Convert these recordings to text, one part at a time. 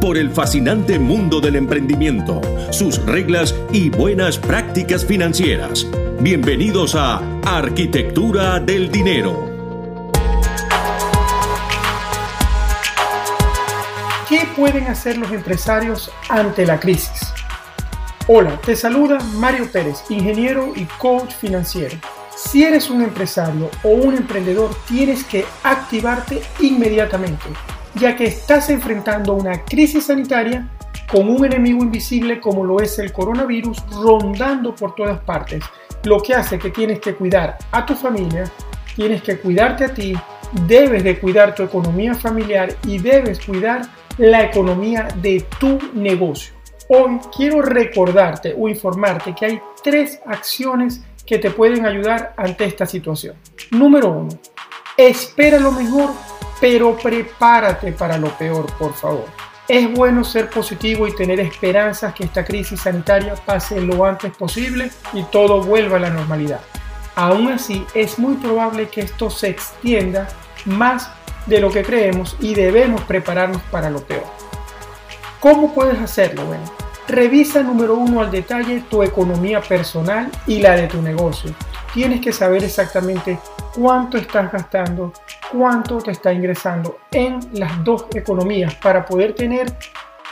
por el fascinante mundo del emprendimiento, sus reglas y buenas prácticas financieras. Bienvenidos a Arquitectura del Dinero. ¿Qué pueden hacer los empresarios ante la crisis? Hola, te saluda Mario Pérez, ingeniero y coach financiero. Si eres un empresario o un emprendedor, tienes que activarte inmediatamente ya que estás enfrentando una crisis sanitaria con un enemigo invisible como lo es el coronavirus rondando por todas partes, lo que hace que tienes que cuidar a tu familia, tienes que cuidarte a ti, debes de cuidar tu economía familiar y debes cuidar la economía de tu negocio. Hoy quiero recordarte o informarte que hay tres acciones que te pueden ayudar ante esta situación. Número uno, espera lo mejor pero prepárate para lo peor, por favor. Es bueno ser positivo y tener esperanzas que esta crisis sanitaria pase lo antes posible y todo vuelva a la normalidad. Aún así, es muy probable que esto se extienda más de lo que creemos y debemos prepararnos para lo peor. ¿Cómo puedes hacerlo? Bueno, revisa número uno al detalle tu economía personal y la de tu negocio. Tienes que saber exactamente cuánto estás gastando, cuánto te está ingresando en las dos economías para poder tener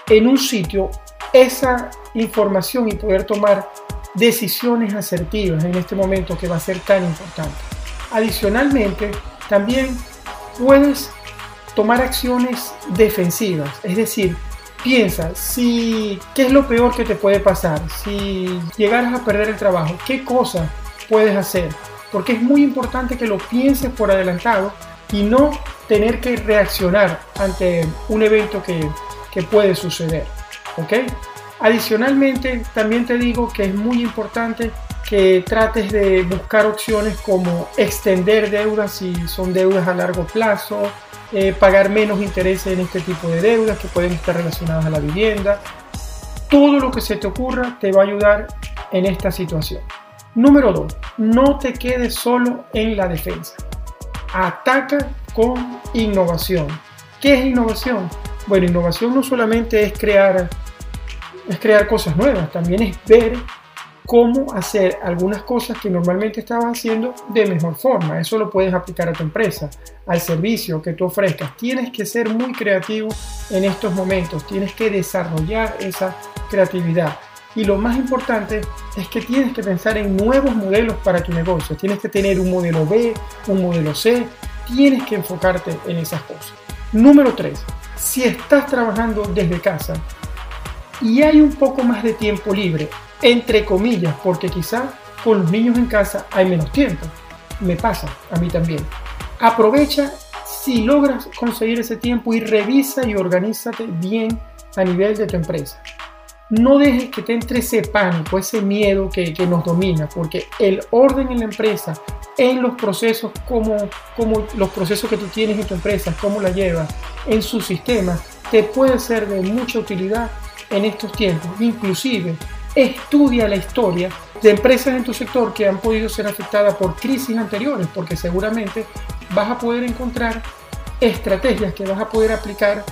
en un sitio esa información y poder tomar decisiones asertivas en este momento que va a ser tan importante. Adicionalmente, también puedes tomar acciones defensivas, es decir, piensa si qué es lo peor que te puede pasar, si llegaras a perder el trabajo, qué cosa puedes hacer, porque es muy importante que lo pienses por adelantado y no tener que reaccionar ante un evento que, puede suceder. ¿ok? Adicionalmente, también te digo que es muy importante que trates de buscar opciones como extender deudas si son deudas a largo plazo, eh, pagar menos intereses en este tipo de deudas que pueden estar relacionadas a la vivienda. Todo lo que se te ocurra te va a ayudar en esta situación. Número 2. No te quedes solo en la defensa ataca con innovación. ¿Qué es innovación? Bueno, innovación no solamente es crear, es crear cosas nuevas, también es ver cómo hacer algunas cosas que normalmente estabas haciendo de mejor forma. Eso lo puedes aplicar a tu empresa, al servicio que tú ofrezcas. Tienes que ser muy creativo en estos momentos, tienes que desarrollar esa creatividad. Y lo más importante es que tienes que pensar en nuevos modelos para tu negocio. Tienes que tener un modelo B, un modelo C. Tienes que enfocarte en esas cosas. Número 3. Si estás trabajando desde casa y hay un poco más de tiempo libre, entre comillas, porque quizá con los niños en casa hay menos tiempo. Me pasa a mí también. Aprovecha si logras conseguir ese tiempo y revisa y organízate bien a nivel de tu empresa no dejes que te entre ese pánico, ese miedo que, nos domina, porque el orden en la empresa, en los procesos, como, los procesos que tú tienes en tu empresa, cómo la llevas, en su sistema, te puede ser de mucha utilidad en estos tiempos. Inclusive, estudia la historia de empresas en tu sector que han podido ser afectadas por crisis anteriores, porque seguramente vas a poder encontrar estrategias que vas a poder aplicar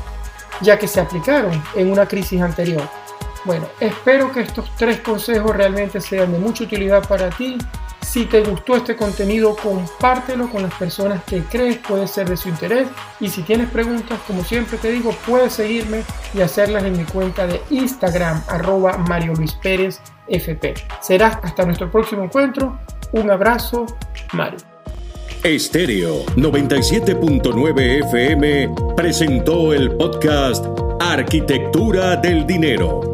ya que se aplicaron en una crisis anterior. Bueno, espero que estos tres consejos realmente sean de mucha utilidad para ti. Si te gustó este contenido, compártelo con las personas que crees puede ser de su interés. Y si tienes preguntas, como siempre te digo, puedes seguirme y hacerlas en mi cuenta de Instagram, arroba Mario Luis Pérez FP. Será hasta nuestro próximo encuentro. Un abrazo, Mario. Estéreo 97.9 FM presentó el podcast Arquitectura del Dinero